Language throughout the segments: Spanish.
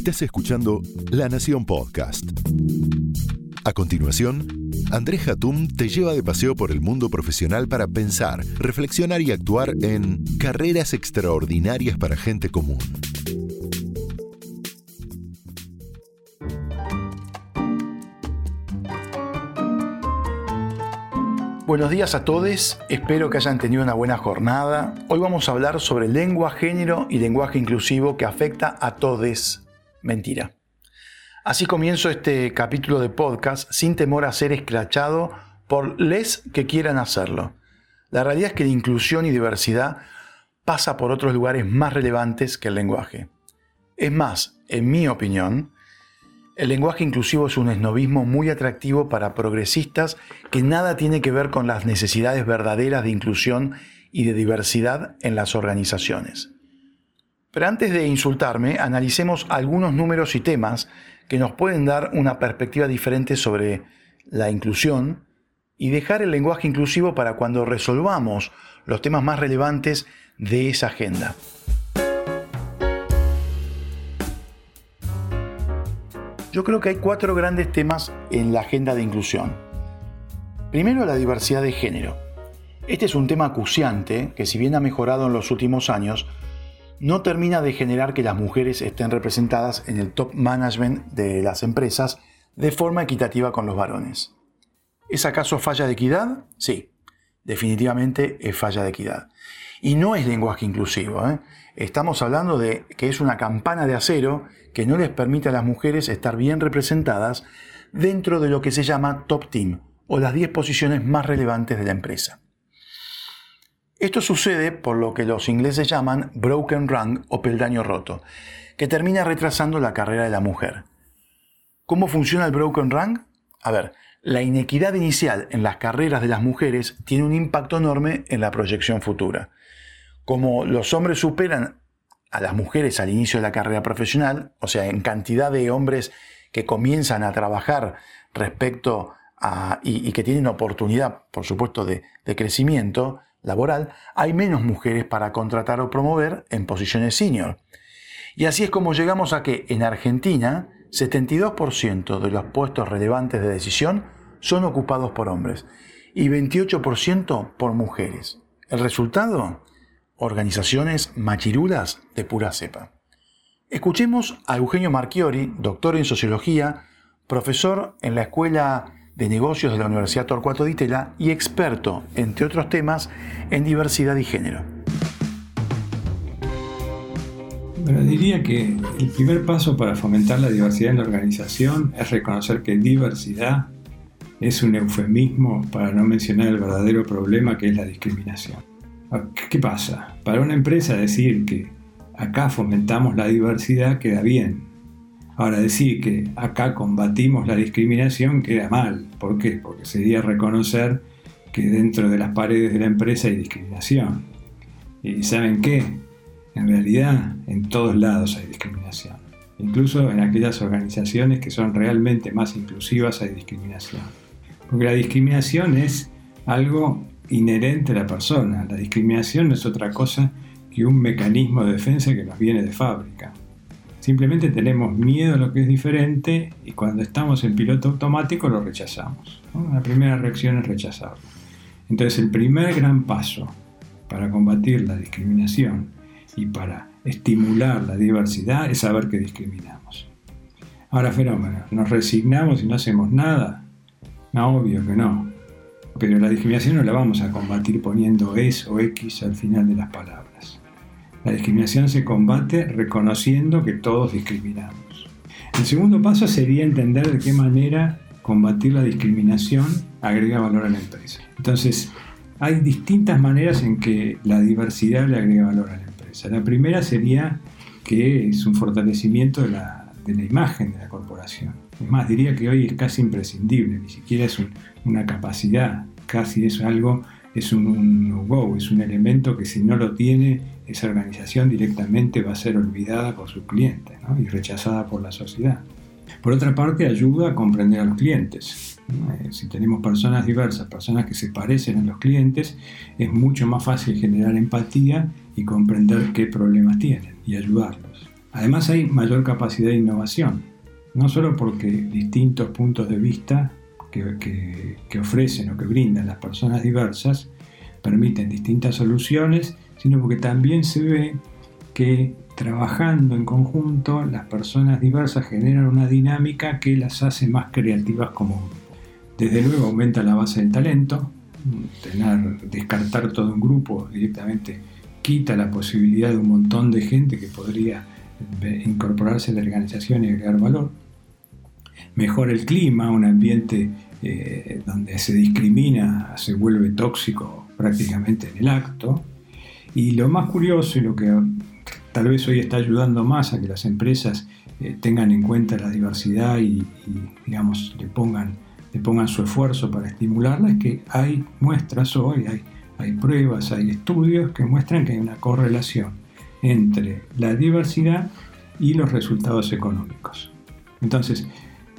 Estás escuchando La Nación Podcast. A continuación, Andrés Hatum te lleva de paseo por el mundo profesional para pensar, reflexionar y actuar en carreras extraordinarias para gente común. Buenos días a todos, espero que hayan tenido una buena jornada. Hoy vamos a hablar sobre lengua, género y lenguaje inclusivo que afecta a todos. Mentira. Así comienzo este capítulo de podcast sin temor a ser escrachado por les que quieran hacerlo. La realidad es que la inclusión y diversidad pasa por otros lugares más relevantes que el lenguaje. Es más, en mi opinión, el lenguaje inclusivo es un esnovismo muy atractivo para progresistas que nada tiene que ver con las necesidades verdaderas de inclusión y de diversidad en las organizaciones. Pero antes de insultarme, analicemos algunos números y temas que nos pueden dar una perspectiva diferente sobre la inclusión y dejar el lenguaje inclusivo para cuando resolvamos los temas más relevantes de esa agenda. Yo creo que hay cuatro grandes temas en la agenda de inclusión. Primero, la diversidad de género. Este es un tema acuciante que si bien ha mejorado en los últimos años, no termina de generar que las mujeres estén representadas en el top management de las empresas de forma equitativa con los varones. ¿Es acaso falla de equidad? Sí, definitivamente es falla de equidad. Y no es lenguaje inclusivo. ¿eh? Estamos hablando de que es una campana de acero que no les permite a las mujeres estar bien representadas dentro de lo que se llama top team o las 10 posiciones más relevantes de la empresa. Esto sucede por lo que los ingleses llaman broken rung o peldaño roto, que termina retrasando la carrera de la mujer. ¿Cómo funciona el broken rung? A ver, la inequidad inicial en las carreras de las mujeres tiene un impacto enorme en la proyección futura. Como los hombres superan a las mujeres al inicio de la carrera profesional, o sea, en cantidad de hombres que comienzan a trabajar respecto a, y, que tienen oportunidad, por supuesto, de, de crecimiento laboral, hay menos mujeres para contratar o promover en posiciones senior. Y así es como llegamos a que en Argentina 72% de los puestos relevantes de decisión son ocupados por hombres y 28% por mujeres. ¿El resultado? organizaciones machirulas de pura cepa. Escuchemos a Eugenio Marchiori, doctor en sociología, profesor en la Escuela de Negocios de la Universidad Torcuato Di Tella y experto, entre otros temas, en diversidad y género. Bueno, diría que el primer paso para fomentar la diversidad en la organización es reconocer que diversidad es un eufemismo para no mencionar el verdadero problema que es la discriminación. ¿Qué pasa? Para una empresa decir que acá fomentamos la diversidad queda bien. Ahora decir que acá combatimos la discriminación queda mal. ¿Por qué? Porque sería reconocer que dentro de las paredes de la empresa hay discriminación. ¿Y saben qué? En realidad en todos lados hay discriminación. Incluso en aquellas organizaciones que son realmente más inclusivas hay discriminación. Porque la discriminación es algo inherente a la persona. La discriminación no es otra cosa que un mecanismo de defensa que nos viene de fábrica. Simplemente tenemos miedo a lo que es diferente y cuando estamos en piloto automático lo rechazamos. La primera reacción es rechazarlo. Entonces el primer gran paso para combatir la discriminación y para estimular la diversidad es saber que discriminamos. Ahora, fenómeno, ¿nos resignamos y no hacemos nada? No, obvio que no. Pero la discriminación no la vamos a combatir poniendo es o x al final de las palabras. La discriminación se combate reconociendo que todos discriminamos. El segundo paso sería entender de qué manera combatir la discriminación agrega valor a la empresa. Entonces, hay distintas maneras en que la diversidad le agrega valor a la empresa. La primera sería que es un fortalecimiento de la, de la imagen de la corporación. Es más, diría que hoy es casi imprescindible, ni siquiera es una capacidad, casi es algo, es un, wow, es un elemento que si no lo tiene, esa organización directamente va a ser olvidada por sus clientes y rechazada por la sociedad. Por otra parte, ayuda a comprender a los clientes. Eh, si tenemos personas diversas, personas que se parecen a los clientes, es mucho más fácil generar empatía y comprender qué problemas tienen y ayudarlos. Además hay mayor capacidad de innovación, no solo porque distintos puntos de vista que, ofrecen o que brindan las personas diversas permiten distintas soluciones, sino porque también se ve que trabajando en conjunto las personas diversas generan una dinámica que las hace más creativas como. Desde luego aumenta la base del talento, tener, descartar todo un grupo directamente quita la posibilidad de un montón de gente que podría incorporarse a la organización y agregar valor. Mejora el clima, un ambiente eh, donde se discrimina se vuelve tóxico prácticamente en el acto. Y lo más curioso y lo que tal vez hoy está ayudando más a que las empresas eh, tengan en cuenta la diversidad y, digamos, le pongan, le pongan su esfuerzo para estimularla, es que hay muestras hoy, hay, hay pruebas, hay estudios que muestran que hay una correlación entre la diversidad y los resultados económicos. Entonces,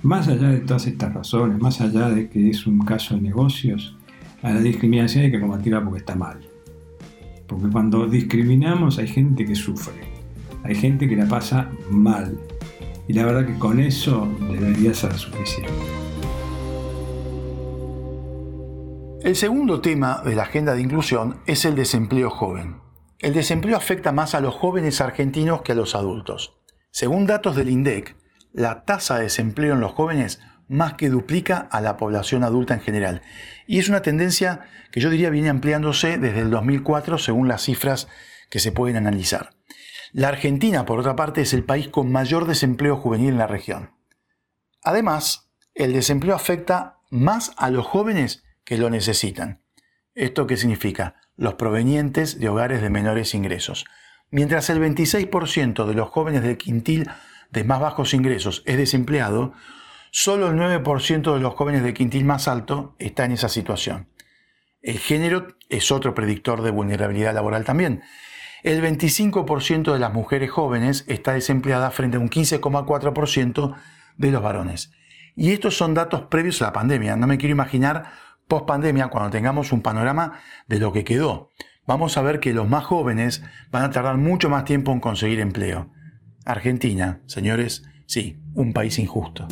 más allá de todas estas razones, más allá de que es un caso de negocios, a la discriminación hay que combatirla porque está mal. Porque cuando discriminamos hay gente que sufre, hay gente que la pasa mal. Y la verdad que con eso debería ser suficiente. El segundo tema de la agenda de inclusión es el desempleo joven. El desempleo afecta más a los jóvenes argentinos que a los adultos. Según datos del INDEC, la tasa de desempleo en los jóvenes más que duplica a la población adulta en general. Y es una tendencia que yo diría viene ampliándose desde el 2004 según las cifras que se pueden analizar. La Argentina, por otra parte, es el país con mayor desempleo juvenil en la región. Además, el desempleo afecta más a los jóvenes que lo necesitan. ¿Esto qué significa? Los provenientes de hogares de menores ingresos. Mientras el 26% de los jóvenes del quintil de más bajos ingresos es desempleado, Solo el 9% de los jóvenes de quintil más alto está en esa situación. El género es otro predictor de vulnerabilidad laboral también. El 25% de las mujeres jóvenes está desempleada frente a un 15,4% de los varones. Y estos son datos previos a la pandemia. No me quiero imaginar post pandemia cuando tengamos un panorama de lo que quedó. Vamos a ver que los más jóvenes van a tardar mucho más tiempo en conseguir empleo. Argentina, señores, sí, un país injusto.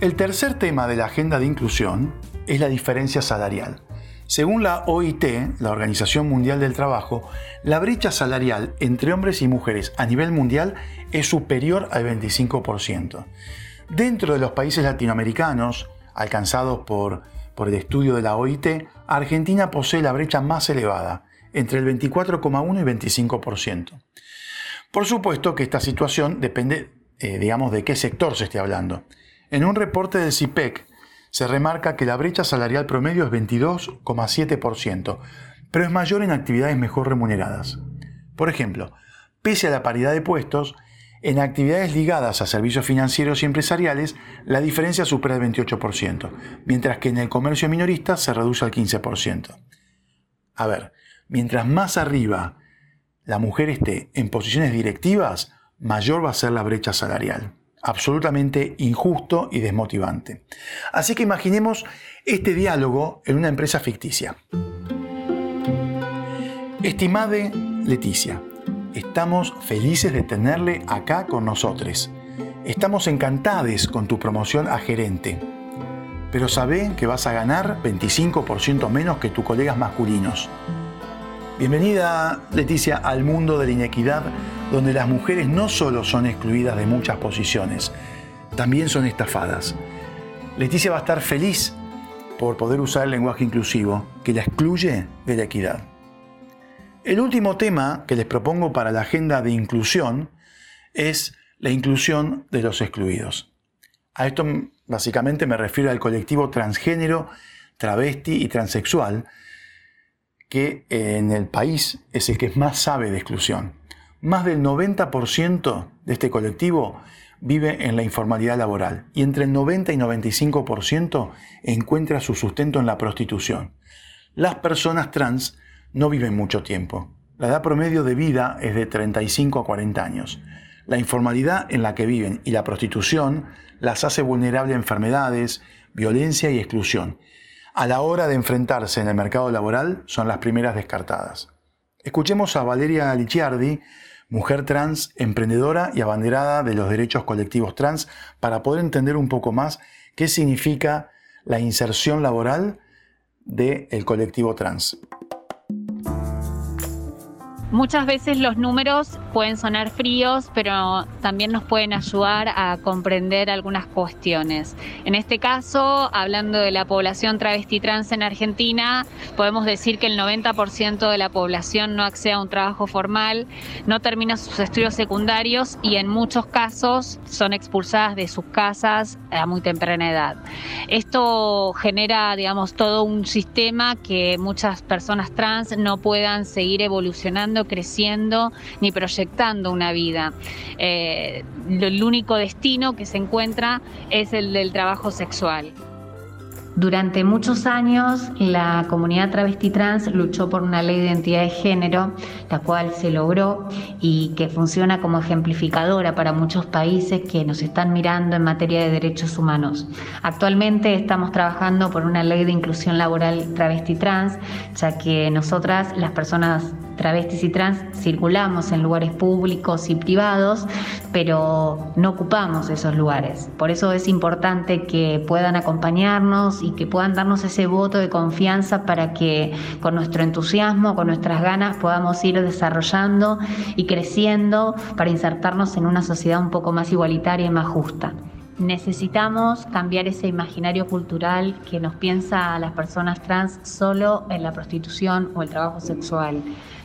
El tercer tema de la agenda de inclusión es la diferencia salarial. Según la OIT, la Organización Mundial del Trabajo, la brecha salarial entre hombres y mujeres a nivel mundial es superior al 25%. Dentro de los países latinoamericanos, alcanzados por, por el estudio de la OIT, Argentina posee la brecha más elevada, entre el 24,1 y 25%. Por supuesto que esta situación depende, eh, digamos, de qué sector se esté hablando. En un reporte del CIPEC se remarca que la brecha salarial promedio es 22,7%, pero es mayor en actividades mejor remuneradas. Por ejemplo, pese a la paridad de puestos, en actividades ligadas a servicios financieros y empresariales, la diferencia supera el 28%, mientras que en el comercio minorista se reduce al 15%. A ver, mientras más arriba la mujer esté en posiciones directivas, mayor va a ser la brecha salarial absolutamente injusto y desmotivante. Así que imaginemos este diálogo en una empresa ficticia. Estimade Leticia, estamos felices de tenerle acá con nosotros. Estamos encantados con tu promoción a gerente. Pero sabe que vas a ganar 25% menos que tus colegas masculinos. Bienvenida, Leticia, al mundo de la inequidad, donde las mujeres no solo son excluidas de muchas posiciones, también son estafadas. Leticia va a estar feliz por poder usar el lenguaje inclusivo que la excluye de la equidad. El último tema que les propongo para la agenda de inclusión es la inclusión de los excluidos. A esto básicamente me refiero al colectivo transgénero, travesti y transexual, que en el país es el que más sabe de exclusión. Más del 90% de este colectivo vive en la informalidad laboral y entre el 90 y 95% encuentra su sustento en la prostitución. Las personas trans no viven mucho tiempo. La edad promedio de vida es de 35 a 40 años. La informalidad en la que viven y la prostitución las hace vulnerables a enfermedades, violencia y exclusión a la hora de enfrentarse en el mercado laboral son las primeras descartadas. Escuchemos a Valeria Licciardi, mujer trans, emprendedora y abanderada de los derechos colectivos trans, para poder entender un poco más qué significa la inserción laboral del colectivo trans. Muchas veces los números pueden sonar fríos, pero también nos pueden ayudar a comprender algunas cuestiones. En este caso, hablando de la población travesti trans en Argentina, podemos decir que el 90% de la población no accede a un trabajo formal, no termina sus estudios secundarios y en muchos casos son expulsadas de sus casas a muy temprana edad. Esto genera, digamos, todo un sistema que muchas personas trans no puedan seguir evolucionando creciendo ni proyectando una vida. Eh, el único destino que se encuentra es el del trabajo sexual. Durante muchos años, la comunidad travesti trans luchó por una ley de identidad de género, la cual se logró y que funciona como ejemplificadora para muchos países que nos están mirando en materia de derechos humanos. Actualmente estamos trabajando por una ley de inclusión laboral travesti trans, ya que nosotras, las personas travestis y trans circulamos en lugares públicos y privados, pero no ocupamos esos lugares. Por eso es importante que puedan acompañarnos y que puedan darnos ese voto de confianza para que con nuestro entusiasmo, con nuestras ganas, podamos ir desarrollando y creciendo para insertarnos en una sociedad un poco más igualitaria y más justa. Necesitamos cambiar ese imaginario cultural que nos piensa a las personas trans solo en la prostitución o el trabajo sexual.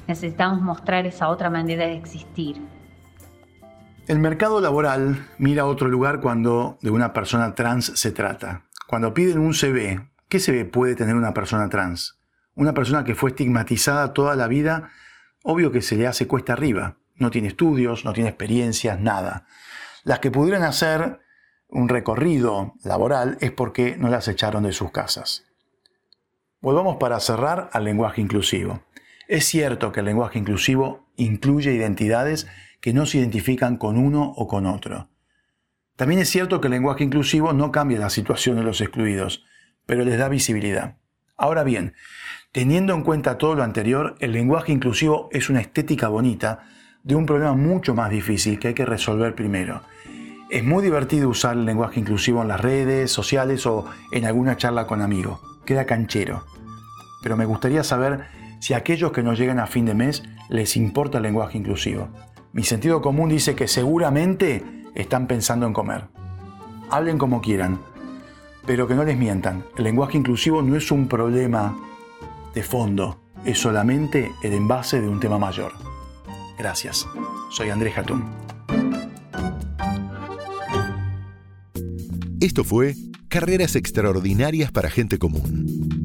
Necesitamos mostrar esa otra manera de existir. El mercado laboral mira a otro lugar cuando de una persona trans se trata. Cuando piden un CV, ¿qué CV puede tener una persona trans? Una persona que fue estigmatizada toda la vida, obvio que se le hace cuesta arriba. No tiene estudios, no tiene experiencias, nada. Las que pudieran hacer un recorrido laboral es porque no las echaron de sus casas. Volvamos para cerrar al lenguaje inclusivo. Es cierto que el lenguaje inclusivo incluye identidades que no se identifican con uno o con otro. También es cierto que el lenguaje inclusivo no cambia la situación de los excluidos, pero les da visibilidad. Ahora bien, teniendo en cuenta todo lo anterior, el lenguaje inclusivo es una estética bonita de un problema mucho más difícil que hay que resolver primero. Es muy divertido usar el lenguaje inclusivo en las redes sociales o en alguna charla con amigos. Queda canchero. Pero me gustaría saber si a aquellos que nos llegan a fin de mes les importa el lenguaje inclusivo. Mi sentido común dice que seguramente están pensando en comer. Hablen como quieran, pero que no les mientan. El lenguaje inclusivo no es un problema de fondo, es solamente el envase de un tema mayor. Gracias. Soy Andrés Jatún. Esto fue Carreras Extraordinarias para Gente Común